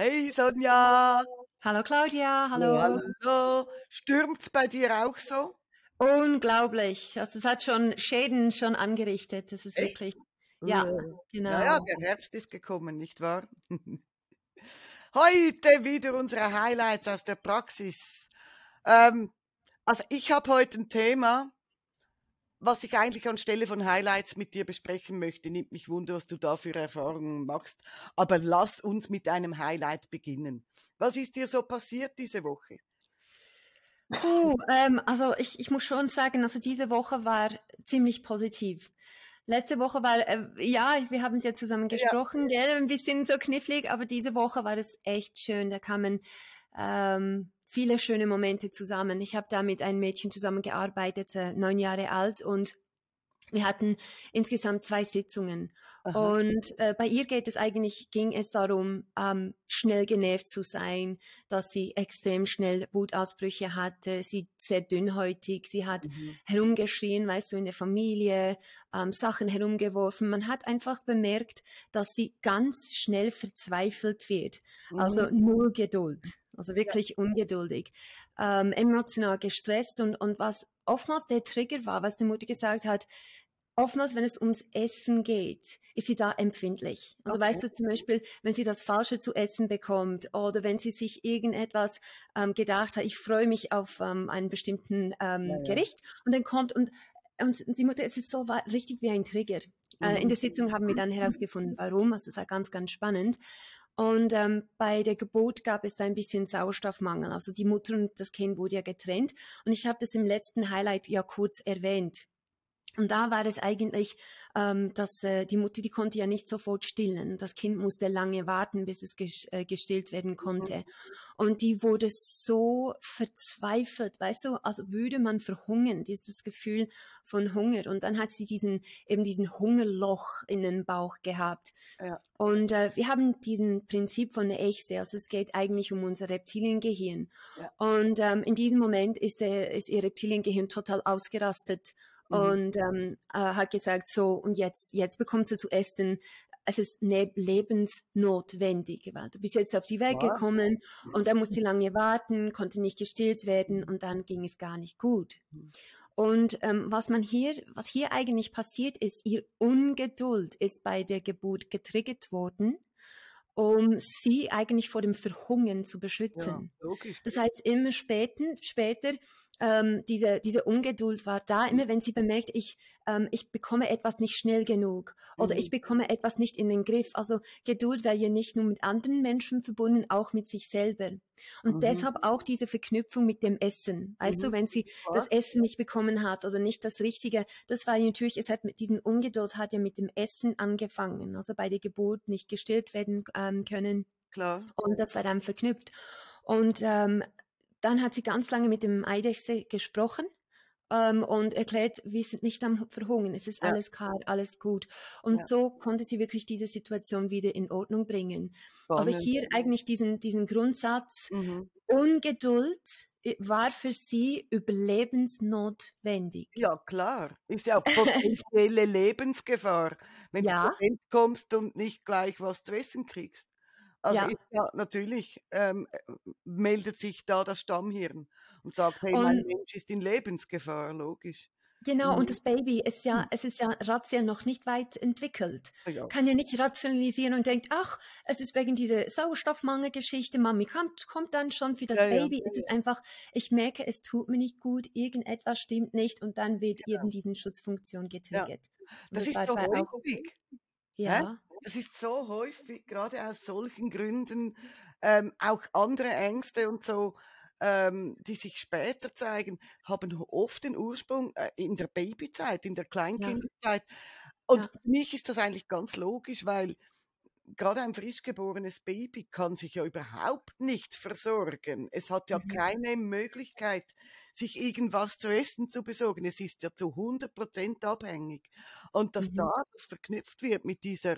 Hey Sonja! Hallo Claudia, hallo. Hallo! Stürmt's bei dir auch so? Unglaublich. Also es hat schon Schäden schon angerichtet. Das ist Echt? wirklich. Ja, genau. Ja, der Herbst ist gekommen, nicht wahr? Heute wieder unsere Highlights aus der Praxis. Ähm, also ich habe heute ein Thema, was ich eigentlich anstelle von Highlights mit dir besprechen möchte. Nimmt mich wunder, was du da für Erfahrungen machst. Aber lass uns mit einem Highlight beginnen. Was ist dir so passiert diese Woche? Puh, ähm, also ich, ich muss schon sagen, also diese Woche war ziemlich positiv. Letzte Woche war, äh, ja, wir haben es ja zusammen gesprochen, ja. Gell, ein bisschen so knifflig, aber diese Woche war es echt schön. Da kamen ähm, viele schöne Momente zusammen. Ich habe da mit einem Mädchen zusammengearbeitet, äh, neun Jahre alt und wir hatten insgesamt zwei Sitzungen Aha. und äh, bei ihr geht es eigentlich ging es darum ähm, schnell genervt zu sein, dass sie extrem schnell Wutausbrüche hatte, sie sehr dünnhäutig, sie hat mhm. herumgeschrien, weißt du, in der Familie ähm, Sachen herumgeworfen. Man hat einfach bemerkt, dass sie ganz schnell verzweifelt wird, also mhm. also null Geduld. Also wirklich ja. ungeduldig, ähm, emotional gestresst und, und was oftmals der Trigger war, was die Mutter gesagt hat, oftmals, wenn es ums Essen geht, ist sie da empfindlich. Also okay. weißt du zum Beispiel, wenn sie das Falsche zu essen bekommt oder wenn sie sich irgendetwas ähm, gedacht hat, ich freue mich auf ähm, einen bestimmten ähm, ja, ja. Gericht und dann kommt und, und die Mutter, es ist so richtig wie ein Trigger. Mhm. Äh, in mhm. der Sitzung haben wir dann herausgefunden, warum. Also es war ganz, ganz spannend. Und ähm, bei der Geburt gab es da ein bisschen Sauerstoffmangel. Also die Mutter und das Kind wurde ja getrennt. Und ich habe das im letzten Highlight ja kurz erwähnt. Und da war es eigentlich, ähm, dass äh, die Mutter, die konnte ja nicht sofort stillen. Das Kind musste lange warten, bis es ges äh, gestillt werden mhm. konnte. Und die wurde so verzweifelt, weißt du, als würde man verhungern, dieses Gefühl von Hunger. Und dann hat sie diesen, eben diesen Hungerloch in den Bauch gehabt. Ja. Und äh, wir haben diesen Prinzip von der Echse, also es geht eigentlich um unser Reptiliengehirn. Ja. Und ähm, in diesem Moment ist, der, ist ihr Reptiliengehirn total ausgerastet Mhm. und ähm, äh, hat gesagt, so, und jetzt, jetzt bekommt sie zu essen. Es ist ne lebensnotwendig, weil du bist jetzt auf die Welt gekommen und dann musste sie lange warten, konnte nicht gestillt werden und dann ging es gar nicht gut. Mhm. Und ähm, was man hier, was hier eigentlich passiert ist, ihr Ungeduld ist bei der Geburt getriggert worden, um sie eigentlich vor dem Verhungern zu beschützen. Ja, das heißt, immer später, später ähm, diese, diese Ungeduld war da, immer wenn sie bemerkt, ich, ähm, ich bekomme etwas nicht schnell genug oder mhm. ich bekomme etwas nicht in den Griff. Also Geduld wäre ja nicht nur mit anderen Menschen verbunden, auch mit sich selber. Und mhm. deshalb auch diese Verknüpfung mit dem Essen. Weißt mhm. du, wenn sie ja. das Essen nicht bekommen hat oder nicht das Richtige, das war natürlich, es hat mit diesem Ungeduld hat ja mit dem Essen angefangen. Also bei der Geburt nicht gestillt werden ähm, können. Klar. Und das war dann verknüpft. Und ähm, dann hat sie ganz lange mit dem Eidechse gesprochen ähm, und erklärt, wir sind nicht am Verhungern, es ist ja. alles klar, alles gut. Und ja. so konnte sie wirklich diese Situation wieder in Ordnung bringen. Spannend. Also hier eigentlich diesen, diesen Grundsatz, mhm. Ungeduld äh, war für sie überlebensnotwendig. Ja, klar. Ist ja potenzielle Lebensgefahr, wenn ja. du kommst und nicht gleich was zu essen kriegst. Also ja. Ist ja natürlich ähm, äh, meldet sich da das Stammhirn und sagt, hey, und, mein Mensch ist in Lebensgefahr, logisch. Genau, mhm. und das Baby ist ja, hm. es ist ja rational noch nicht weit entwickelt. Ja. Kann ja nicht rationalisieren und denkt, ach, es ist wegen dieser Sauerstoffmangelgeschichte, Mami kommt, kommt dann schon für das ja, Baby. Ja. Es ist einfach, ich merke, es tut mir nicht gut, irgendetwas stimmt nicht und dann wird eben diese Schutzfunktion getriggert. Das, das, ist so häufig. Ja. Das ist so häufig, gerade aus solchen Gründen, ähm, auch andere Ängste und so, ähm, die sich später zeigen, haben oft den Ursprung äh, in der Babyzeit, in der Kleinkinderzeit. Ja. Und ja. für mich ist das eigentlich ganz logisch, weil gerade ein frisch geborenes Baby kann sich ja überhaupt nicht versorgen. Es hat ja mhm. keine Möglichkeit, sich irgendwas zu essen zu besorgen. Es ist ja zu 100 Prozent abhängig. Und dass mhm. da das verknüpft wird mit dieser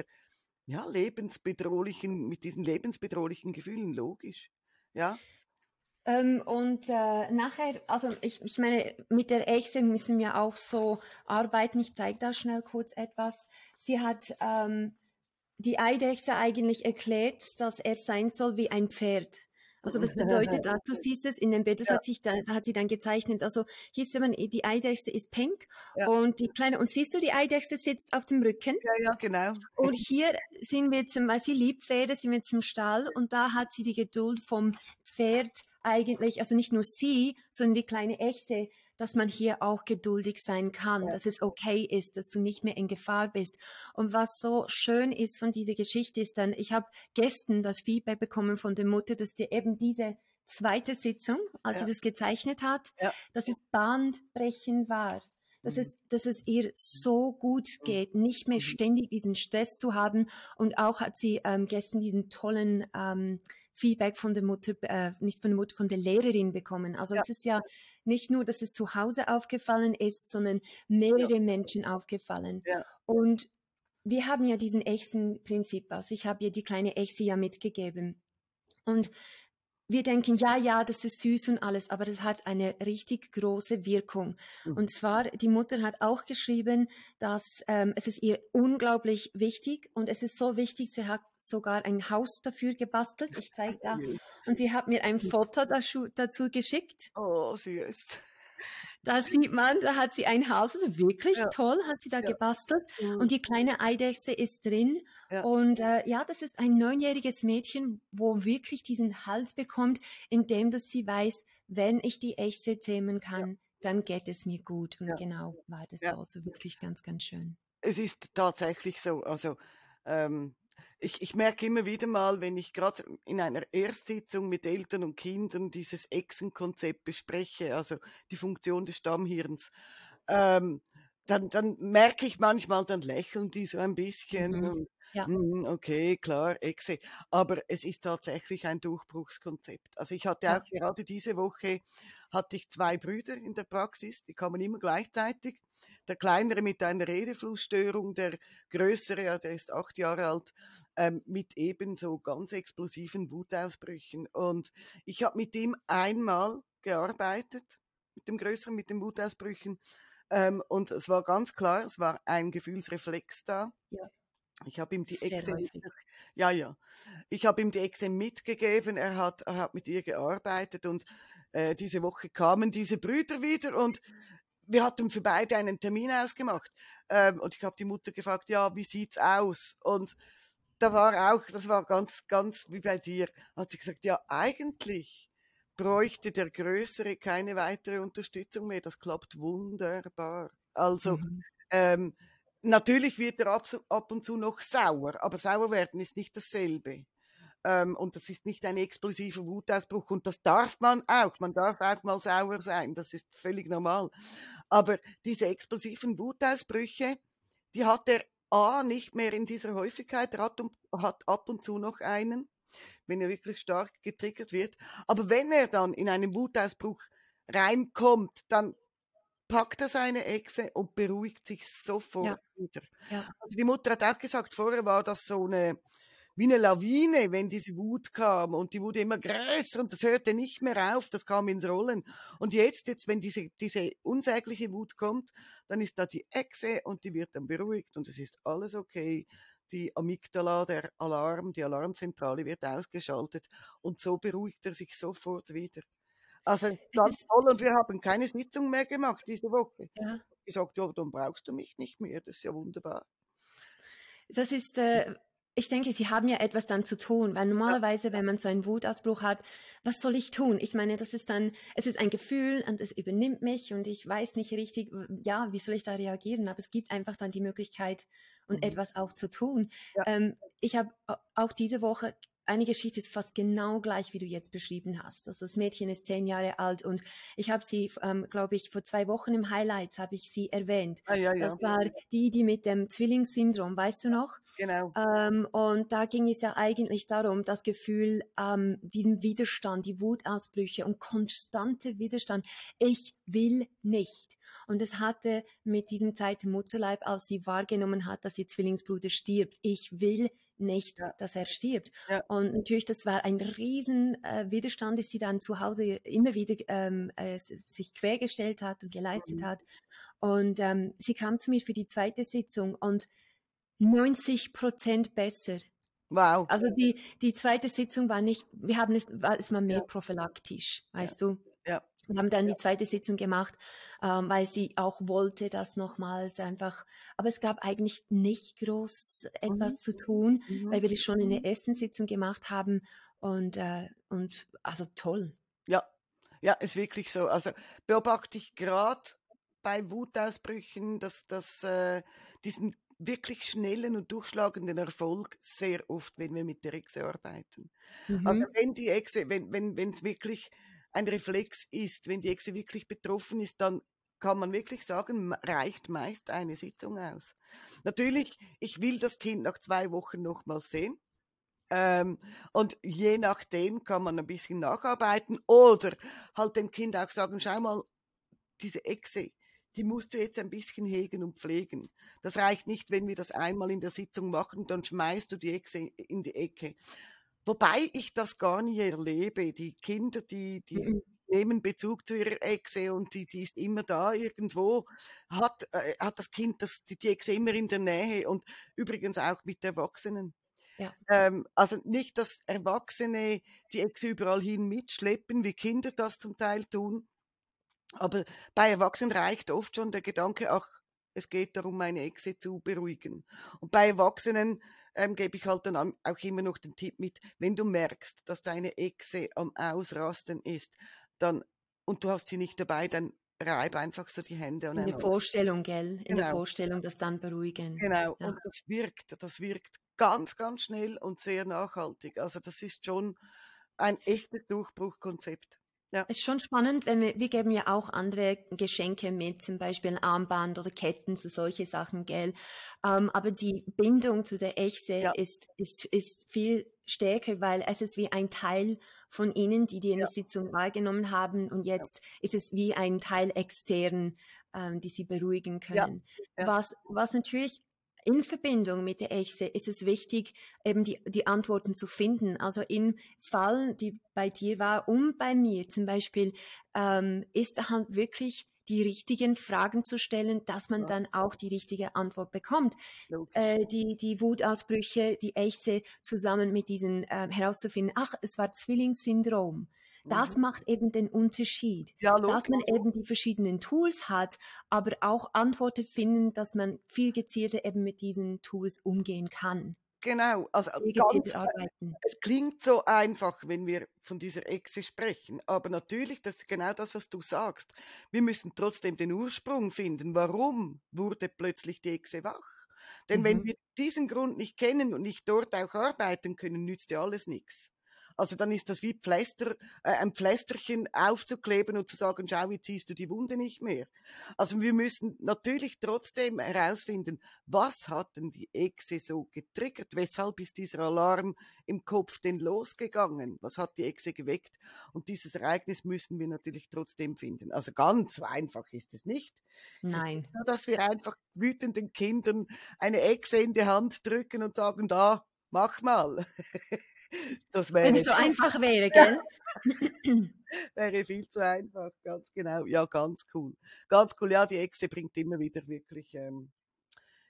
ja, lebensbedrohlichen, mit diesen lebensbedrohlichen Gefühlen, logisch. Ja. Ähm, und äh, nachher, also ich, ich meine, mit der Echse müssen wir auch so arbeiten. Ich zeige da schnell kurz etwas. Sie hat ähm, die Eidechse eigentlich erklärt, dass er sein soll wie ein Pferd. Also was bedeutet das? Du siehst es in dem Bild, das ja. hat, sich da, hat sie dann gezeichnet. Also hier sieht man, die Eidechse ist pink ja. und die kleine, und siehst du, die Eidechse sitzt auf dem Rücken. Ja, ja, genau. Und hier sind wir zum, weil sie liebt Pferde, sind wir zum Stall und da hat sie die Geduld vom Pferd eigentlich, also nicht nur sie, sondern die kleine Echse, dass man hier auch geduldig sein kann, ja. dass es okay ist, dass du nicht mehr in Gefahr bist. Und was so schön ist von dieser Geschichte ist dann, ich habe gestern das Feedback bekommen von der Mutter, dass die eben diese zweite Sitzung, als ja. sie das gezeichnet hat, ja. dass es bahnbrechend war. Dass mhm. es, dass es ihr so gut mhm. geht, nicht mehr mhm. ständig diesen Stress zu haben. Und auch hat sie ähm, gestern diesen tollen ähm, Feedback von der Mutter, äh, nicht von der Mutter, von der Lehrerin bekommen. Also ja. es ist ja nicht nur, dass es zu Hause aufgefallen ist, sondern mehrere ja. Menschen aufgefallen. Ja. Und wir haben ja diesen Echsen-Prinzip, also ich habe ihr die kleine Echse ja mitgegeben. Und wir denken, ja, ja, das ist süß und alles, aber das hat eine richtig große Wirkung. Mhm. Und zwar, die Mutter hat auch geschrieben, dass ähm, es ist ihr unglaublich wichtig und es ist so wichtig, sie hat sogar ein Haus dafür gebastelt. Ich zeige da. Und sie hat mir ein Foto dazu, dazu geschickt. Oh, süß. Da sieht man, da hat sie ein Haus, also wirklich ja. toll, hat sie da ja. gebastelt. Mhm. Und die kleine Eidechse ist drin. Ja. Und äh, ja, das ist ein neunjähriges Mädchen, wo wirklich diesen Halt bekommt, indem dass sie weiß, wenn ich die Echse zähmen kann, dann geht es mir gut. Und genau war das so. Also wirklich ganz, ganz schön. Es ist tatsächlich so. Also ähm, ich, ich merke immer wieder mal, wenn ich gerade in einer Erstsitzung mit Eltern und Kindern dieses Echsenkonzept bespreche, also die Funktion des Stammhirns, ähm, dann, dann merke ich manchmal, dann lächeln die so ein bisschen. Mhm. Und, ja. Hm, okay, klar, Echse. Aber es ist tatsächlich ein Durchbruchskonzept. Also ich hatte auch gerade diese Woche, hatte ich zwei Brüder in der Praxis, die kamen immer gleichzeitig der kleinere mit einer Redeflussstörung, der größere, ja, der ist acht Jahre alt, ähm, mit ebenso ganz explosiven Wutausbrüchen. Und ich habe mit ihm einmal gearbeitet, mit dem größeren, mit den Wutausbrüchen. Ähm, und es war ganz klar, es war ein Gefühlsreflex da. Ja. Ich habe ihm die Exe, ja, ja. Ich habe ihm die Exe mitgegeben. Er hat, er hat mit ihr gearbeitet und äh, diese Woche kamen diese Brüder wieder und wir hatten für beide einen Termin ausgemacht. Ähm, und ich habe die Mutter gefragt, ja, wie sieht's aus? Und da war auch, das war ganz, ganz wie bei dir, hat sie gesagt, ja, eigentlich bräuchte der Größere keine weitere Unterstützung mehr. Das klappt wunderbar. Also, mhm. ähm, natürlich wird er ab, ab und zu noch sauer, aber sauer werden ist nicht dasselbe. Ähm, und das ist nicht ein explosiver Wutausbruch und das darf man auch. Man darf auch mal sauer sein, das ist völlig normal. Aber diese explosiven Wutausbrüche, die hat er A nicht mehr in dieser Häufigkeit, er hat, hat ab und zu noch einen, wenn er wirklich stark getriggert wird. Aber wenn er dann in einen Wutausbruch reinkommt, dann packt er seine Echse und beruhigt sich sofort ja. wieder. Ja. Also die Mutter hat auch gesagt, vorher war das so eine wie eine Lawine, wenn diese Wut kam und die wurde immer größer und das hörte nicht mehr auf, das kam ins Rollen. Und jetzt, jetzt, wenn diese, diese unsägliche Wut kommt, dann ist da die Echse und die wird dann beruhigt und es ist alles okay. Die Amygdala, der Alarm, die Alarmzentrale wird ausgeschaltet und so beruhigt er sich sofort wieder. Also ganz toll und wir haben keine Sitzung mehr gemacht diese Woche. Ja. Ich sagte, ja, dann brauchst du mich nicht mehr, das ist ja wunderbar. Das ist äh, ich denke, sie haben ja etwas dann zu tun, weil normalerweise, wenn man so einen Wutausbruch hat, was soll ich tun? Ich meine, das ist dann, es ist ein Gefühl und es übernimmt mich und ich weiß nicht richtig, ja, wie soll ich da reagieren? Aber es gibt einfach dann die Möglichkeit und mhm. etwas auch zu tun. Ja. Ähm, ich habe auch diese Woche eine Geschichte ist fast genau gleich, wie du jetzt beschrieben hast. Also das Mädchen ist zehn Jahre alt und ich habe sie, ähm, glaube ich, vor zwei Wochen im Highlights habe ich sie erwähnt. Ah, ja, ja. Das war die, die mit dem Zwillingssyndrom, weißt du noch? Genau. Ähm, und da ging es ja eigentlich darum, das Gefühl, ähm, diesen Widerstand, die Wutausbrüche und konstante Widerstand. Ich will nicht. Und es hatte mit diesem Zeit Mutterleib, als sie wahrgenommen hat, dass ihr Zwillingsbruder stirbt. Ich will nicht, ja. dass er stirbt. Ja. Und natürlich, das war ein riesen äh, Widerstand, dass sie dann zu Hause immer wieder ähm, äh, sich quergestellt hat und geleistet mhm. hat. Und ähm, sie kam zu mir für die zweite Sitzung und 90 Prozent besser. Wow. Also die, die zweite Sitzung war nicht, wir haben es, war, es war mehr ja. prophylaktisch, weißt du? Ja. Wir haben dann die zweite Sitzung gemacht, ähm, weil sie auch wollte, das nochmals einfach. Aber es gab eigentlich nicht groß etwas mhm. zu tun, mhm. weil wir das schon in der mhm. ersten Sitzung gemacht haben. Und, äh, und also toll. Ja, ja, ist wirklich so. Also beobachte ich gerade bei Wutausbrüchen, dass, dass äh, diesen wirklich schnellen und durchschlagenden Erfolg sehr oft, wenn wir mit der Echse arbeiten. Also, mhm. Also wenn die Echse, wenn wenn wenn es wirklich ein Reflex ist, wenn die Echse wirklich betroffen ist, dann kann man wirklich sagen, reicht meist eine Sitzung aus. Natürlich, ich will das Kind nach zwei Wochen nochmal sehen. Ähm, und je nachdem kann man ein bisschen nacharbeiten oder halt dem Kind auch sagen, schau mal, diese Echse, die musst du jetzt ein bisschen hegen und pflegen. Das reicht nicht, wenn wir das einmal in der Sitzung machen, dann schmeißt du die Echse in die Ecke. Wobei ich das gar nicht erlebe. Die Kinder, die, die mhm. nehmen Bezug zu ihrer Echse und die, die ist immer da irgendwo, hat, äh, hat das Kind das, die, die Echse immer in der Nähe und übrigens auch mit Erwachsenen. Ja. Ähm, also nicht, dass Erwachsene die Echse überall hin mitschleppen, wie Kinder das zum Teil tun, aber bei Erwachsenen reicht oft schon der Gedanke, ach, es geht darum, meine Echse zu beruhigen. Und bei Erwachsenen ähm, gebe ich halt dann auch immer noch den Tipp mit, wenn du merkst, dass deine Echse am Ausrasten ist, dann und du hast sie nicht dabei, dann reib einfach so die Hände. In der Vorstellung, gell? In genau. der Vorstellung, das dann beruhigen. Genau, ja. und das wirkt, das wirkt ganz, ganz schnell und sehr nachhaltig. Also das ist schon ein echtes Durchbruchkonzept. Ja. Es ist schon spannend, wenn wir, wir geben ja auch andere Geschenke mit, zum Beispiel ein Armband oder Ketten, so solche Sachen, gell. Ähm, aber die Bindung zu der Echte ja. ist, ist, ist viel stärker, weil es ist wie ein Teil von ihnen, die die in ja. der Sitzung wahrgenommen haben und jetzt ist es wie ein Teil extern, ähm, die sie beruhigen können. Was, was natürlich in Verbindung mit der Echse ist es wichtig, eben die, die Antworten zu finden. Also in Fallen, die bei dir war und bei mir zum Beispiel, ähm, ist halt wirklich die richtigen Fragen zu stellen, dass man ja. dann auch die richtige Antwort bekommt. Äh, die, die Wutausbrüche, die Echse zusammen mit diesen äh, herauszufinden, ach, es war Zwillingssyndrom. Das mhm. macht eben den Unterschied, ja, dass man eben die verschiedenen Tools hat, aber auch Antworten finden, dass man viel gezielter eben mit diesen Tools umgehen kann. Genau, also ganz, es klingt so einfach, wenn wir von dieser Echse sprechen, aber natürlich, das ist genau das, was du sagst. Wir müssen trotzdem den Ursprung finden. Warum wurde plötzlich die Echse wach? Denn mhm. wenn wir diesen Grund nicht kennen und nicht dort auch arbeiten können, nützt ja alles nichts. Also dann ist das wie Pflaster, äh, ein Pflästerchen aufzukleben und zu sagen, schau, wie ziehst du die Wunde nicht mehr. Also wir müssen natürlich trotzdem herausfinden, was hat denn die Echse so getriggert? Weshalb ist dieser Alarm im Kopf denn losgegangen? Was hat die Echse geweckt? Und dieses Ereignis müssen wir natürlich trotzdem finden. Also ganz einfach ist es nicht. Es Nein. Nur, dass wir einfach wütenden Kindern eine Echse in die Hand drücken und sagen, da, mach mal. Das wäre Wenn es so einfach wäre, gell? wäre viel zu einfach, ganz genau. Ja, ganz cool. Ganz cool. Ja, die Echse bringt immer wieder wirklich ähm,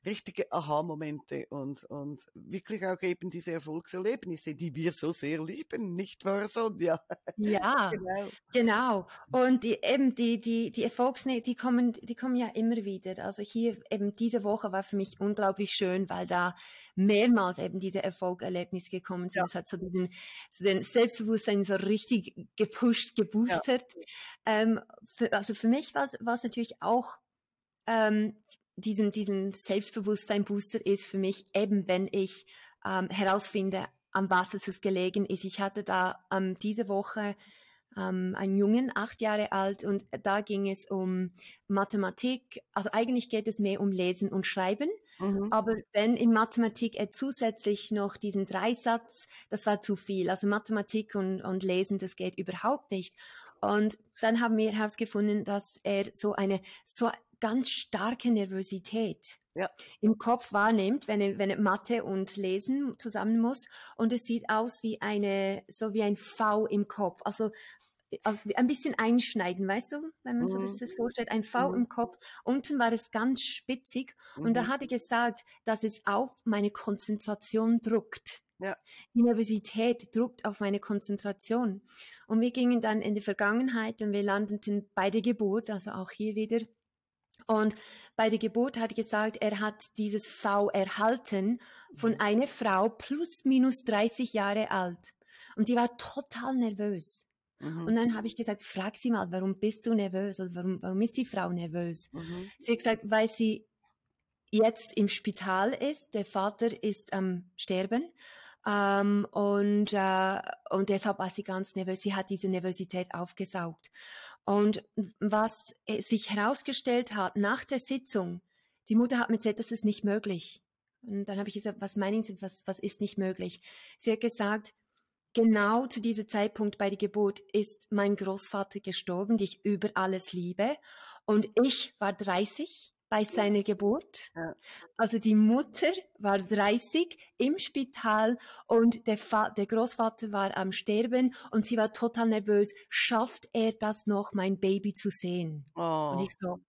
richtige Aha-Momente und, und wirklich auch eben diese Erfolgserlebnisse, die wir so sehr lieben, nicht wahr, Sonja? Ja, genau. genau. Und die, eben die, die, die Erfolgsnähe, die kommen, die kommen ja immer wieder. Also hier eben diese Woche war für mich unglaublich schön, weil da mehrmals eben diese Erfolgserlebnisse gekommen sind. Es hat so diesen, so den Selbstbewusstsein so richtig gepusht, geboostert. Ja. Ähm, für, also für mich war es natürlich auch ähm, diesen, diesen Selbstbewusstsein-Booster ist für mich eben, wenn ich ähm, herausfinde, an was es gelegen ist. Ich hatte da ähm, diese Woche ähm, einen Jungen, acht Jahre alt, und da ging es um Mathematik. Also eigentlich geht es mehr um Lesen und Schreiben. Mhm. Aber wenn in Mathematik er zusätzlich noch diesen Dreisatz, das war zu viel. Also Mathematik und, und Lesen, das geht überhaupt nicht. Und dann haben wir herausgefunden, dass er so eine so ganz starke Nervosität ja. im Kopf wahrnimmt, wenn er, wenn er Mathe und Lesen zusammen muss. Und es sieht aus wie eine, so wie ein V im Kopf. Also also ein bisschen einschneiden, weißt du, wenn man mhm. so das, das, vorstellt, ein V mhm. im Kopf. Unten war es ganz spitzig mhm. und da mhm. hatte gesagt, dass es auf meine Konzentration druckt. Ja. Die Nervosität druckt auf meine Konzentration. Und wir gingen dann in die Vergangenheit und wir landeten bei der Geburt, also auch hier wieder. Und bei der Geburt hat er gesagt, er hat dieses V erhalten von mhm. einer Frau plus minus 30 Jahre alt. Und die war total nervös. Mhm. Und dann habe ich gesagt, frag sie mal, warum bist du nervös? Also warum, warum ist die Frau nervös? Mhm. Sie hat gesagt, weil sie jetzt im Spital ist, der Vater ist am Sterben ähm, und, äh, und deshalb war sie ganz nervös. Sie hat diese Nervosität aufgesaugt. Und was sich herausgestellt hat nach der Sitzung, die Mutter hat mir gesagt, das ist nicht möglich. Und dann habe ich gesagt, was meinen Sie, was, was ist nicht möglich? Sie hat gesagt, genau zu diesem Zeitpunkt bei der Geburt ist mein Großvater gestorben, den ich über alles liebe. Und ich war 30 bei seiner Geburt. Ja. Also die Mutter war 30 im Spital und der, Va der Großvater war am Sterben und sie war total nervös. Schafft er das noch, mein Baby zu sehen? Oh. Und ich so,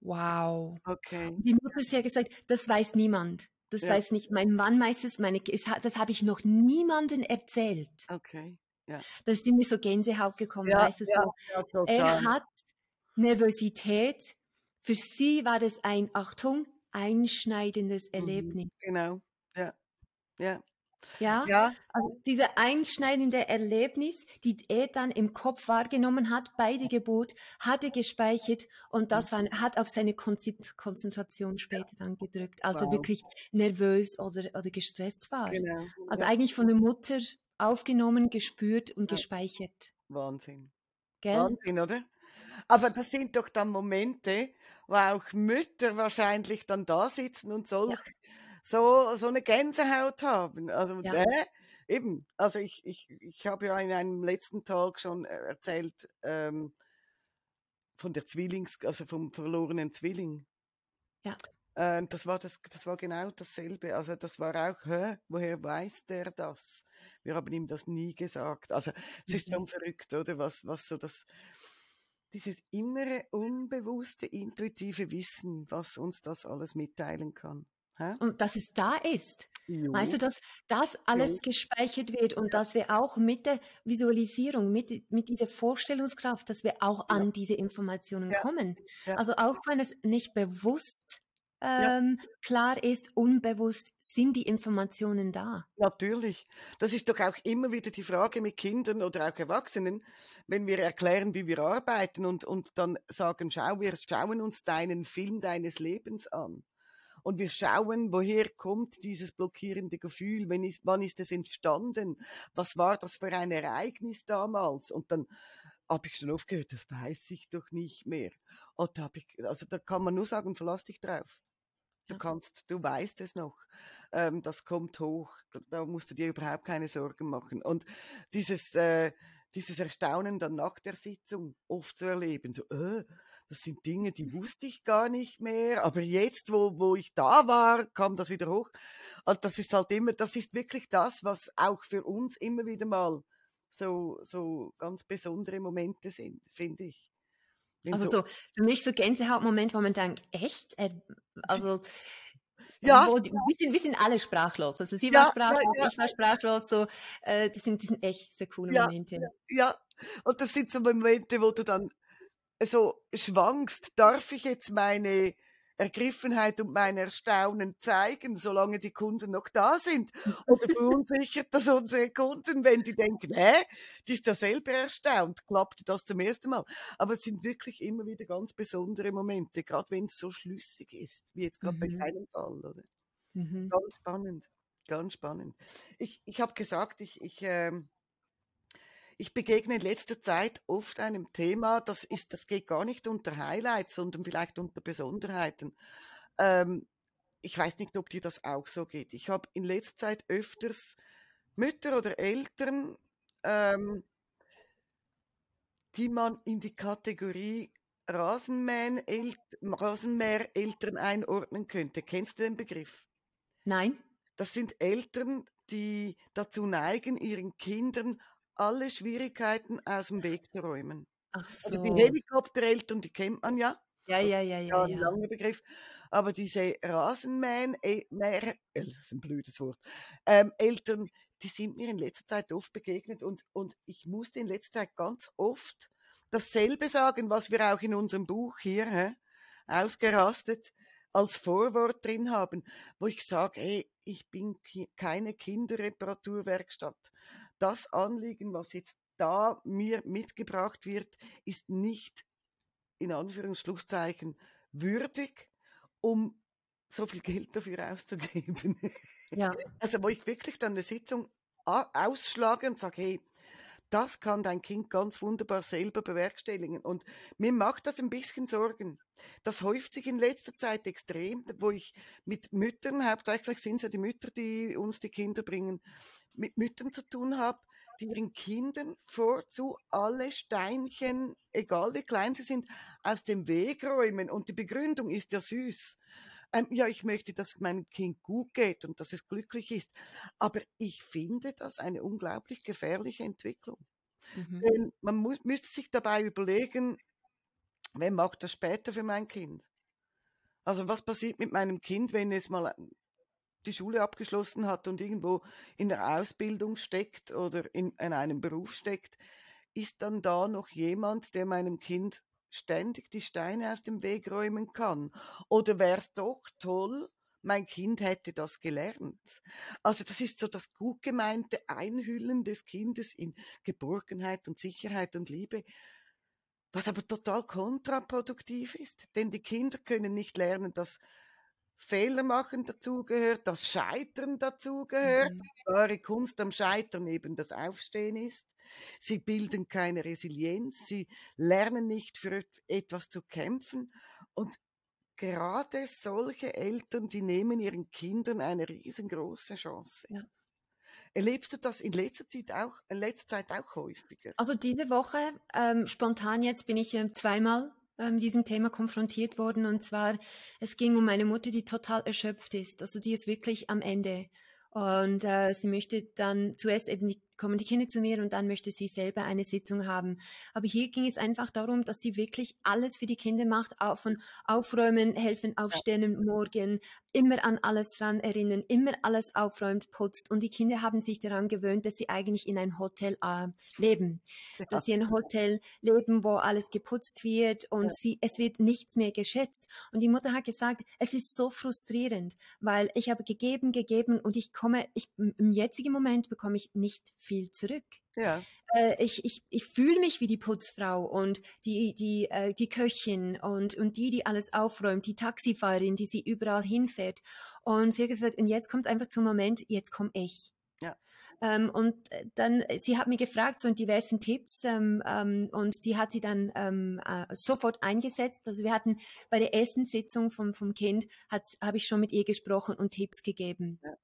wow. Okay. Und die Mutter hat gesagt, das weiß niemand. Das ja. weiß nicht, mein Mann meistens, meine, das habe ich noch niemandem erzählt. Okay. Ja. Da ist mir so Gänsehaut gekommen, ja, weißt du, so. er hat Nervosität, für sie war das ein, Achtung, einschneidendes mhm. Erlebnis. Genau, ja. Ja. Ja, ja. Also diese einschneidende Erlebnis, die er dann im Kopf wahrgenommen hat bei der Geburt, hat er gespeichert und das war, hat auf seine Konzentration später dann gedrückt. Also wow. wirklich nervös oder, oder gestresst war. Genau. Also ja. eigentlich von der Mutter aufgenommen, gespürt und ja. gespeichert. Wahnsinn. Gell? Wahnsinn, oder? Aber das sind doch dann Momente, wo auch Mütter wahrscheinlich dann da sitzen und solch, ja. so, so eine Gänsehaut haben. Also ja. äh, eben, also ich, ich, ich habe ja in einem letzten Talk schon äh, erzählt ähm, von der Zwillings, also vom verlorenen Zwilling. Ja. Äh, das war das, das war genau dasselbe. Also das war auch, hä, woher weiß der das? Wir haben ihm das nie gesagt. Also es ist schon mhm. verrückt, oder? Was, was so das, dieses innere, unbewusste, intuitive Wissen, was uns das alles mitteilen kann. Hä? Und dass es da ist. Jo. Weißt du, dass das alles jo. gespeichert wird und ja. dass wir auch mit der Visualisierung, mit, mit dieser Vorstellungskraft, dass wir auch ja. an diese Informationen ja. kommen. Also auch wenn es nicht bewusst ähm, ja. klar ist, unbewusst sind die Informationen da. Natürlich. Das ist doch auch immer wieder die Frage mit Kindern oder auch Erwachsenen, wenn wir erklären, wie wir arbeiten und, und dann sagen, schau, wir schauen uns deinen Film deines Lebens an. Und wir schauen, woher kommt dieses blockierende Gefühl, wann ist, wann ist es entstanden, was war das für ein Ereignis damals? Und dann habe ich schon oft gehört, das weiß ich doch nicht mehr. Und da ich, also da kann man nur sagen, verlass dich drauf. Du kannst, du weißt es noch. Ähm, das kommt hoch. Da musst du dir überhaupt keine Sorgen machen. Und dieses, äh, dieses Erstaunen dann nach der Sitzung oft zu erleben, so, äh, das sind Dinge, die wusste ich gar nicht mehr, aber jetzt, wo, wo ich da war, kam das wieder hoch. Und das ist halt immer, das ist wirklich das, was auch für uns immer wieder mal so, so ganz besondere Momente sind, finde ich. Also so, für mich so Gänsehautmoment, wo man denkt, echt? Also ja. Wo wir, sind, wir sind alle sprachlos. Also sie ja, war sprachlos, ja, ja. ich war sprachlos. So, äh, die, sind, die sind echt sehr coole Momente. Ja, und das sind so Momente, wo du dann so schwankst, darf ich jetzt meine Ergriffenheit und mein Erstaunen zeigen, solange die Kunden noch da sind? Oder verunsichert das unsere Kunden, wenn die denken, hä, die ist ja selber erstaunt, klappte das zum ersten Mal. Aber es sind wirklich immer wieder ganz besondere Momente, gerade wenn es so schlüssig ist, wie jetzt gerade mhm. bei deinem Fall, oder? Mhm. Ganz spannend, ganz spannend. Ich, ich habe gesagt, ich, ich ähm, ich begegne in letzter Zeit oft einem Thema, das ist, das geht gar nicht unter Highlights, sondern vielleicht unter Besonderheiten. Ähm, ich weiß nicht, ob dir das auch so geht. Ich habe in letzter Zeit öfters Mütter oder Eltern, ähm, die man in die Kategorie Rasenmäher-Eltern einordnen könnte. Kennst du den Begriff? Nein. Das sind Eltern, die dazu neigen, ihren Kindern alle Schwierigkeiten aus dem Weg zu räumen. Ach Also die so. Helikoptereltern, die kennt man ja. Ja, ja, ja, ja ja, ein ja. langer Begriff. Aber diese Rasenmähen, äh, äh, das ist ein blödes Wort, ähm, Eltern, die sind mir in letzter Zeit oft begegnet und, und ich musste in letzter Zeit ganz oft dasselbe sagen, was wir auch in unserem Buch hier hä, ausgerastet als Vorwort drin haben, wo ich sage, hey, ich bin ki keine Kinderreparaturwerkstatt. Das Anliegen, was jetzt da mir mitgebracht wird, ist nicht in Anführungsschlusszeichen würdig, um so viel Geld dafür auszugeben. Ja. Also wo ich wirklich dann eine Sitzung ausschlage und sage, hey, das kann dein Kind ganz wunderbar selber bewerkstelligen. Und mir macht das ein bisschen Sorgen. Das häuft sich in letzter Zeit extrem, wo ich mit Müttern, hauptsächlich sind es ja die Mütter, die uns die Kinder bringen, mit Müttern zu tun habe, die ihren Kindern vorzu alle Steinchen, egal wie klein sie sind, aus dem Weg räumen. Und die Begründung ist ja süß. Ähm, ja, ich möchte, dass meinem Kind gut geht und dass es glücklich ist. Aber ich finde das eine unglaublich gefährliche Entwicklung. Mhm. Denn man muss, müsste sich dabei überlegen, wer macht das später für mein Kind? Also was passiert mit meinem Kind, wenn es mal die Schule abgeschlossen hat und irgendwo in der Ausbildung steckt oder in, in einem Beruf steckt? Ist dann da noch jemand, der meinem Kind ständig die Steine aus dem Weg räumen kann? Oder wäre es doch toll, mein Kind hätte das gelernt. Also das ist so das gut gemeinte Einhüllen des Kindes in Geborgenheit und Sicherheit und Liebe, was aber total kontraproduktiv ist. Denn die Kinder können nicht lernen, dass Fehler machen dazugehört, dass Scheitern dazugehört, Mhm. wahre Kunst am Scheitern eben das Aufstehen ist. Sie bilden keine Resilienz, sie lernen nicht für etwas zu kämpfen und gerade solche Eltern, die nehmen ihren Kindern eine riesengroße Chance. Ja. Erlebst du das in letzter Zeit auch, in letzter Zeit auch häufiger? Also diese Woche, ähm, spontan jetzt bin ich ähm, zweimal ähm, diesem Thema konfrontiert worden. Und zwar, es ging um meine Mutter, die total erschöpft ist. Also die ist wirklich am Ende. Und äh, sie möchte dann zuerst eben die, kommen die Kinder zu mir und dann möchte sie selber eine Sitzung haben. Aber hier ging es einfach darum, dass sie wirklich alles für die Kinder macht, auch von Aufräumen, helfen, aufstehen morgen, immer an alles dran erinnern, immer alles aufräumt, putzt. Und die Kinder haben sich daran gewöhnt, dass sie eigentlich in ein Hotel äh, leben. Ja. Dass sie in ein Hotel leben, wo alles geputzt wird und Ja. sie, es wird nichts mehr geschätzt. Und die Mutter hat gesagt, es ist so frustrierend, weil ich habe gegeben, gegeben und ich komme, ich, im jetzigen Moment bekomme ich nicht viel zurück. Ja, Äh, ich, ich, ich fühle mich wie die Putzfrau und die, die, äh, die Köchin und, und die, die alles aufräumt, die Taxifahrerin, die sie überall hinfährt. Und sie hat gesagt, und jetzt kommt einfach zum Moment, jetzt komme ich. Ja. Ähm, und äh, dann, sie hat mir gefragt, so in diversen Tipps, ähm, ähm, und die hat sie dann ähm, äh, sofort eingesetzt. Also wir hatten bei der ersten Sitzung vom, vom Kind, habe ich schon mit ihr gesprochen und Tipps gegeben. Ja.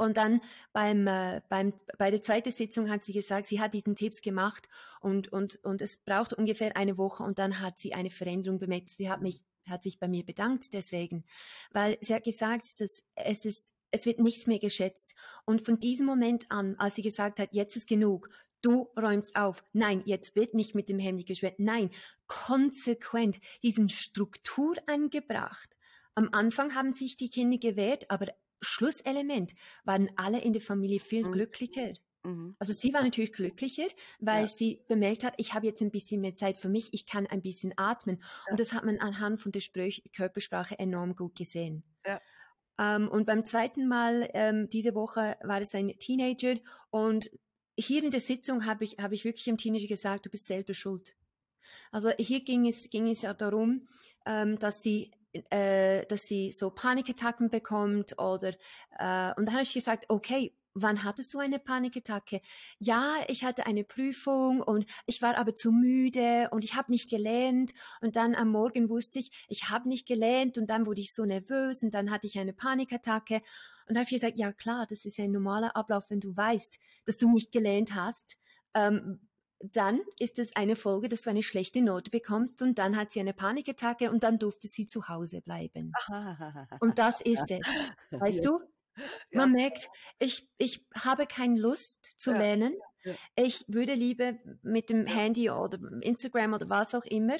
Und dann beim, äh, beim, bei der zweiten Sitzung hat sie gesagt, sie hat diesen Tipps gemacht und, und, und es braucht ungefähr eine Woche und dann hat sie eine Veränderung bemerkt. Sie hat mich, hat sich bei mir bedankt deswegen, weil sie hat gesagt, dass es ist, es wird nichts mehr geschätzt. Und von diesem Moment an, als sie gesagt hat, jetzt ist genug, du räumst auf. Nein, jetzt wird nicht mit dem Handy geschwert. Nein, konsequent diesen Struktur angebracht. Am Anfang haben sich die Kinder gewehrt, aber Schlusselement waren alle in der Familie viel Mhm. glücklicher. mhm. Also sie war natürlich glücklicher, weil Ja. sie bemerkt hat, ich habe jetzt ein bisschen mehr Zeit für mich, ich kann ein bisschen atmen. Ja. Und das hat man anhand von der Spröch Körpersprache enorm gut gesehen. Ja. Ähm, und beim zweiten Mal ähm, diese Woche war es ein Teenager und hier in der Sitzung habe ich, habe ich wirklich dem Teenager gesagt, du bist selber schuld. Also hier ging es, ging es ja darum, ähm, dass sie äh, dass sie so Panikattacken bekommt oder äh, und dann habe ich gesagt, okay, wann hattest du eine Panikattacke? Ja, ich hatte eine Prüfung und ich war aber zu müde und ich habe nicht gelernt und dann am Morgen wusste ich, ich habe nicht gelernt und dann wurde ich so nervös und dann hatte ich eine Panikattacke und habe ich gesagt, ja klar, das ist ein normaler Ablauf, wenn du weißt, dass du nicht gelernt hast. Ähm, dann ist es eine Folge, dass du eine schlechte Note bekommst und dann hat sie eine Panikattacke und dann durfte sie zu Hause bleiben. Und das ist es. Weißt Ja. du? Man merkt, ich, ich habe keine Lust zu Ja. lernen, Ja. Ich würde lieber mit dem Handy oder Instagram oder was auch immer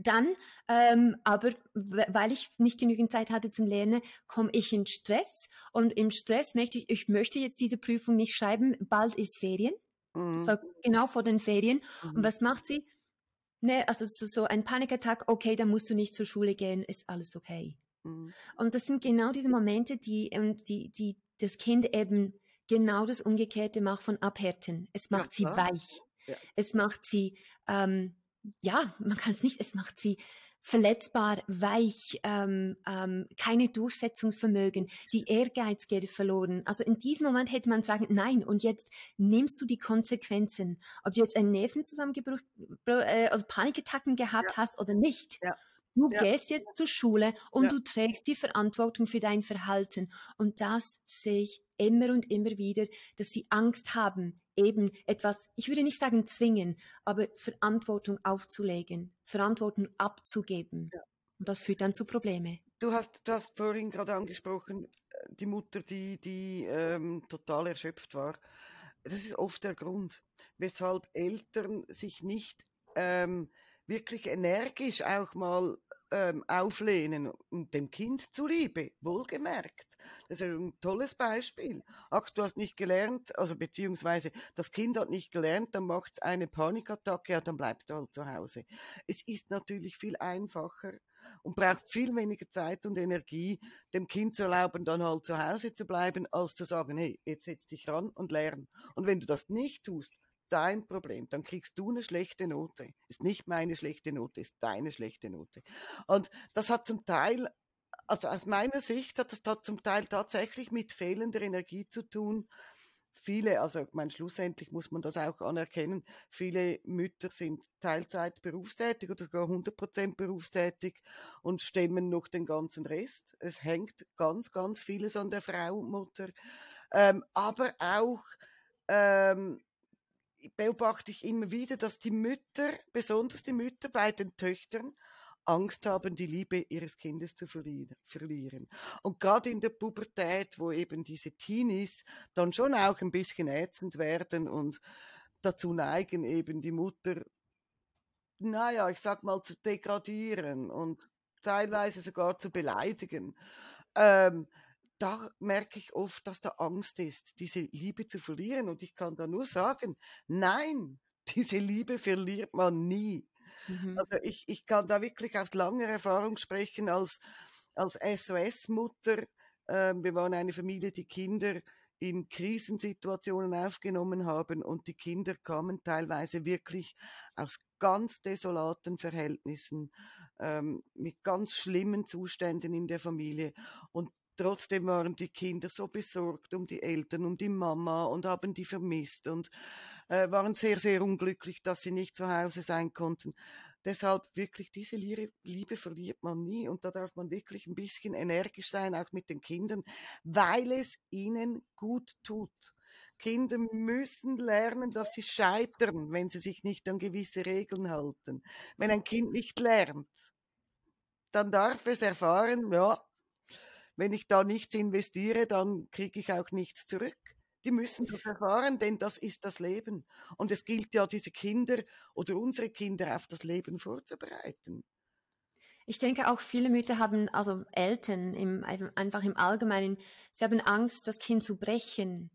dann, ähm, aber weil ich nicht genügend Zeit hatte zum Lernen, komme ich in Stress und im Stress möchte ich, ich möchte jetzt diese Prüfung nicht schreiben, bald ist Ferien. Mhm. Das war genau vor den Ferien. Mhm. Und was macht sie? Ne, also so, so ein Panikattack, okay, dann musst du nicht zur Schule gehen, ist alles okay. Mhm. Und das sind genau diese Momente, die, ähm, die, die das Kind eben genau das Umgekehrte macht von abhärten. Es macht ja, sie weich. Ja. Es macht sie, ähm, ja, man kann es nicht, es macht sie verletzbar, weich, ähm, ähm, keine Durchsetzungsvermögen, die Ehrgeiz geht verloren. Also in diesem Moment hätte man sagen, nein, und jetzt nimmst du die Konsequenzen. Ob du jetzt einen Nervenzusammenbruch, äh, also Panikattacken gehabt ja. hast oder nicht. Ja. Du ja. gehst jetzt zur Schule und ja. du trägst die Verantwortung für dein Verhalten. Und das sehe ich immer und immer wieder, dass sie Angst haben, eben etwas, ich würde nicht sagen zwingen, aber Verantwortung aufzulegen, Verantwortung abzugeben. Ja. Und das führt dann zu Problemen. Du hast, du hast vorhin gerade angesprochen, äh, die Mutter, die, die ähm, total erschöpft war. Das ist oft der Grund, weshalb Eltern sich nicht ähm, wirklich energisch auch mal ähm, auflehnen und dem Kind zuliebe, wohlgemerkt. Das ist ein tolles Beispiel. Ach, du hast nicht gelernt, also beziehungsweise das Kind hat nicht gelernt, dann macht es eine Panikattacke, ja, dann bleibst du halt zu Hause. Es ist natürlich viel einfacher und braucht viel weniger Zeit und Energie, dem Kind zu erlauben, dann halt zu Hause zu bleiben, als zu sagen, hey, jetzt setz dich ran und lern. Und wenn du das nicht tust, dein Problem. Dann kriegst du eine schlechte Note. Ist nicht meine schlechte Note, ist deine schlechte Note. Und das hat zum Teil, also aus meiner Sicht hat das da zum Teil tatsächlich mit fehlender Energie zu tun. Viele, also ich meine, schlussendlich muss man das auch anerkennen, viele Mütter sind Teilzeit berufstätig oder sogar 100% berufstätig und stemmen noch den ganzen Rest. Es hängt ganz, ganz vieles an der Frau, Mutter. Ähm, aber auch ähm, beobachte ich immer wieder, dass die Mütter, besonders die Mütter bei den Töchtern, Angst haben, die Liebe ihres Kindes zu verlieren. Und gerade in der Pubertät, wo eben diese Teenies dann schon auch ein bisschen ätzend werden und dazu neigen, eben die Mutter, naja, ich sag mal, zu degradieren und teilweise sogar zu beleidigen. Ähm, da merke ich oft, dass da Angst ist, diese Liebe zu verlieren. Und ich kann da nur sagen, nein, diese Liebe verliert man nie. Mhm. Also ich, ich kann da wirklich aus langer Erfahrung sprechen als, als SOS-Mutter. Ähm, wir waren eine Familie, die Kinder in Krisensituationen aufgenommen haben und die Kinder kamen teilweise wirklich aus ganz desolaten Verhältnissen, ähm, mit ganz schlimmen Zuständen in der Familie. Und Trotzdem waren die Kinder so besorgt um die Eltern, um die Mama und haben die vermisst und äh, waren sehr, sehr unglücklich, dass sie nicht zu Hause sein konnten. Deshalb wirklich diese Liebe, verliert man nie und da darf man wirklich ein bisschen energisch sein, auch mit den Kindern, weil es ihnen gut tut. Kinder müssen lernen, dass sie scheitern, wenn sie sich nicht an gewisse Regeln halten. Wenn ein Kind nicht lernt, dann darf es erfahren, ja, wenn ich da nichts investiere, dann kriege ich auch nichts zurück. Die müssen das erfahren, denn das ist das Leben. Und es gilt ja, diese Kinder oder unsere Kinder auf das Leben vorzubereiten. Ich denke auch viele Mütter haben, also Eltern im, einfach im Allgemeinen, sie haben Angst, das Kind zu brechen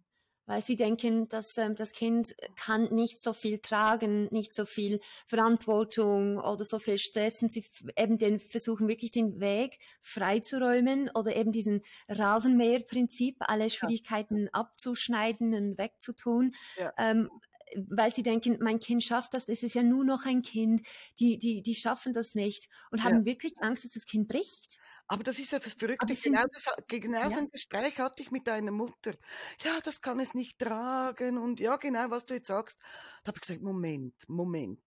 weil sie denken, dass ähm, das Kind kann nicht so viel tragen, nicht so viel Verantwortung oder so viel Stress und sie eben den versuchen wirklich den Weg freizuräumen oder eben diesen Rasenmäherprinzip, alle Schwierigkeiten ja. abzuschneiden und wegzutun. Ja. Ähm, weil sie denken, mein Kind schafft das, das ist ja nur noch ein Kind, die, die, die schaffen das nicht und haben ja. wirklich Angst, dass das Kind bricht. Aber das ist ja das Verrückte. Genau, das, genau so ein Gespräch hatte ich mit deiner Mutter. Ja, das kann es nicht tragen. Und ja, genau, was du jetzt sagst. Da habe ich gesagt, Moment, Moment.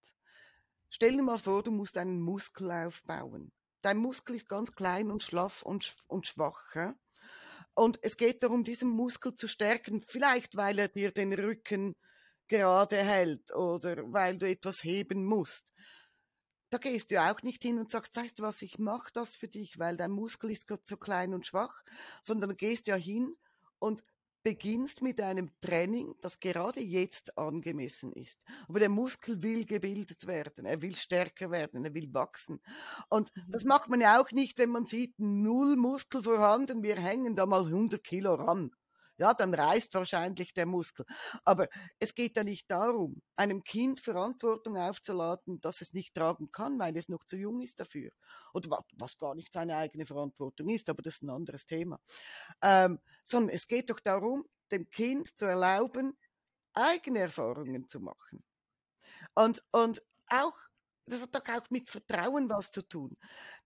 Stell dir mal vor, du musst einen Muskel aufbauen. Dein Muskel ist ganz klein und schlaff und, und schwach. Ja? Und es geht darum, diesen Muskel zu stärken. Vielleicht, weil er dir den Rücken gerade hält oder weil du etwas heben musst da gehst du auch nicht hin und sagst, weißt du was, ich mache das für dich, weil dein Muskel ist gerade so klein und schwach, sondern du gehst ja hin und beginnst mit einem Training, das gerade jetzt angemessen ist. Aber der Muskel will gebildet werden, er will stärker werden, er will wachsen. Und das mhm. macht man ja auch nicht, wenn man sieht, null Muskel vorhanden, wir hängen da mal 100 Kilo ran ja, dann reißt wahrscheinlich der Muskel. Aber es geht ja nicht darum, einem Kind Verantwortung aufzuladen, dass es nicht tragen kann, weil es noch zu jung ist dafür. Oder was gar nicht seine eigene Verantwortung ist, aber das ist ein anderes Thema. Ähm, sondern es geht doch darum, dem Kind zu erlauben, eigene Erfahrungen zu machen. Und, und auch das hat doch auch mit Vertrauen was zu tun.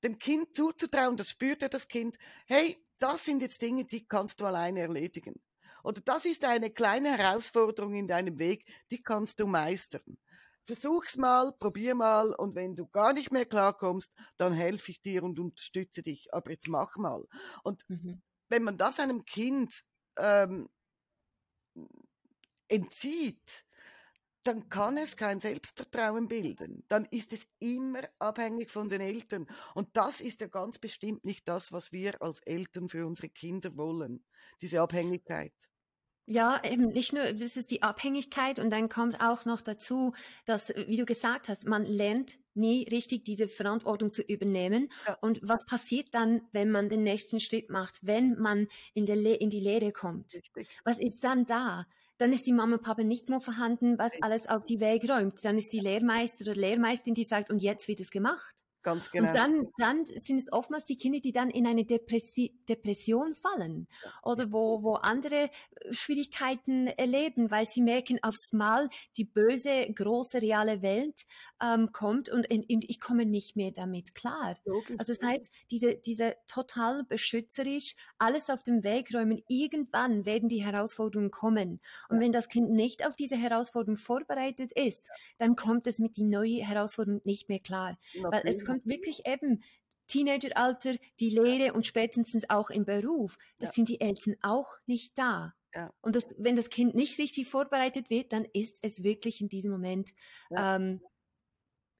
Dem Kind zuzutrauen, das spürt ja das Kind, hey, das sind jetzt Dinge, die kannst du alleine erledigen. Oder das ist eine kleine Herausforderung in deinem Weg, die kannst du meistern. Versuch's mal, probier mal und wenn du gar nicht mehr klarkommst, dann helfe ich dir und unterstütze dich. Aber jetzt mach mal. Und mhm. wenn man das einem Kind ähm, entzieht, dann kann es kein Selbstvertrauen bilden. Dann ist es immer abhängig von den Eltern. Und das ist ja ganz bestimmt nicht das, was wir als Eltern für unsere Kinder wollen, diese Abhängigkeit. Ja, eben nicht nur, das ist die Abhängigkeit und dann kommt auch noch dazu, dass, wie du gesagt hast, man lernt nie richtig diese Verantwortung zu übernehmen. Ja. Und was passiert dann, wenn man den nächsten Schritt macht, wenn man in, in die Lehre kommt? Richtig. Was ist dann da? Dann ist die Mama und Papa nicht mehr vorhanden, was alles auf die Weg räumt. Dann ist die Lehrmeister oder Lehrmeisterin, die sagt, und jetzt wird es gemacht. Ganz genau. Und dann, dann sind es oftmals die Kinder, die dann in eine Depressi Depression fallen oder wo, wo andere äh, Schwierigkeiten erleben, weil sie merken, aufs Mal die böse, große, reale Welt ähm, kommt und, und, und, ich komme nicht mehr damit klar. Logisch. Also das heißt, diese, diese total beschützerisch, alles auf dem Weg räumen, irgendwann werden die Herausforderungen kommen. Und ja. wenn das Kind nicht auf diese Herausforderung vorbereitet ist, dann kommt es mit die neue Herausforderung nicht mehr klar. Natürlich. Kommt wirklich eben Teenageralter, die Lehre und spätestens auch im Beruf, das ja. sind die Eltern auch nicht da. Ja. Und das, wenn das Kind nicht richtig vorbereitet wird, dann ist es wirklich in diesem Moment ja. ähm,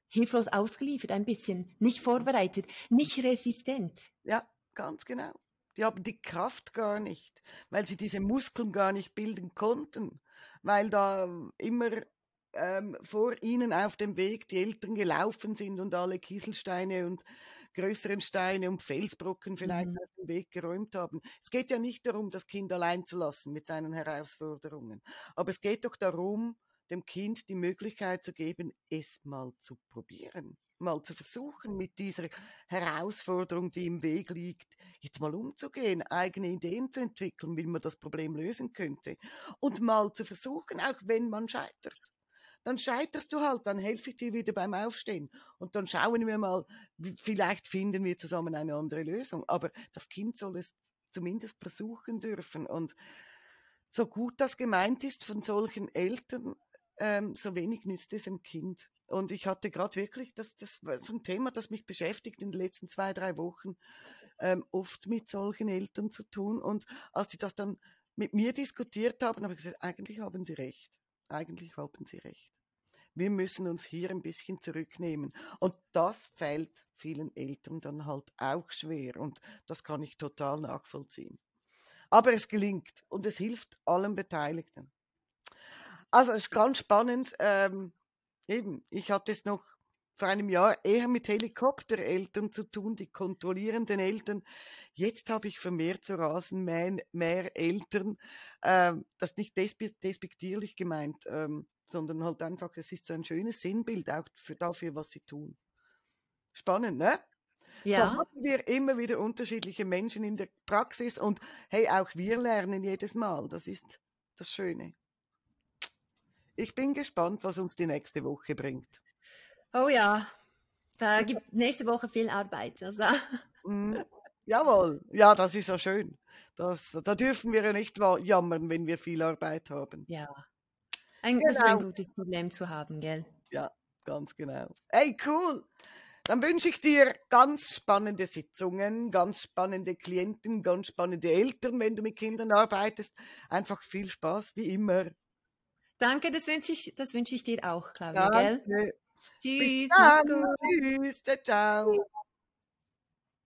hilflos ausgeliefert, ein bisschen, nicht vorbereitet, nicht resistent. Ja, ganz genau. Die haben die Kraft gar nicht, weil sie diese Muskeln gar nicht bilden konnten, weil da immer ähm, vor ihnen auf dem Weg die Eltern gelaufen sind und alle Kieselsteine und größeren Steine und Felsbrocken vielleicht mhm. auf dem Weg geräumt haben. Es geht ja nicht darum, das Kind allein zu lassen mit seinen Herausforderungen, aber es geht doch darum, dem Kind die Möglichkeit zu geben, es mal zu probieren, mal zu versuchen, mit dieser Herausforderung, die im Weg liegt, jetzt mal umzugehen, eigene Ideen zu entwickeln, wie man das Problem lösen könnte und mal zu versuchen, auch wenn man scheitert dann scheiterst du halt, dann helfe ich dir wieder beim Aufstehen. Und dann schauen wir mal, vielleicht finden wir zusammen eine andere Lösung. Aber das Kind soll es zumindest versuchen dürfen. Und so gut das gemeint ist von solchen Eltern, ähm, so wenig nützt es dem Kind. Und ich hatte gerade wirklich, das, das war so ein Thema, das mich beschäftigt in den letzten zwei, drei Wochen, ähm, oft mit solchen Eltern zu tun. Und als sie das dann mit mir diskutiert haben, habe ich gesagt, eigentlich haben sie recht. Eigentlich haben Sie recht. Wir müssen uns hier ein bisschen zurücknehmen. Und das fällt vielen Eltern dann halt auch schwer. Und das kann ich total nachvollziehen. Aber es gelingt und es hilft allen Beteiligten. Also es ist ganz spannend. Ähm, eben, ich hatte es noch vor einem Jahr eher mit Helikoptereltern zu tun, die kontrollierenden Eltern. Jetzt habe ich vermehrt zu Rasenmähen mehr Eltern. Ähm, das ist nicht despektierlich gemeint, ähm, sondern halt einfach, es ist so ein schönes Sinnbild auch für dafür, was sie tun. Spannend, ne? Ja. So haben wir immer wieder unterschiedliche Menschen in der Praxis und hey, auch wir lernen jedes Mal. Das ist das Schöne. Ich bin gespannt, was uns die nächste Woche bringt. Oh ja, da gibt nächste Woche viel Arbeit. Also. Mm, jawohl, ja, das ist ja schön. Das, da dürfen wir ja nicht jammern, wenn wir viel Arbeit haben. Ja, ein, genau. ist ein gutes Problem zu haben, gell? Ja, ganz genau. Hey, cool. Dann wünsche ich dir ganz spannende Sitzungen, ganz spannende Klienten, ganz spannende Eltern, wenn du mit Kindern arbeitest. Einfach viel Spaß, wie immer. Danke, das wünsche ich, das wünsche ich dir auch, Claudia, Danke. gell? Tschüss. Bis dann. Tschüss. Ciao, ciao.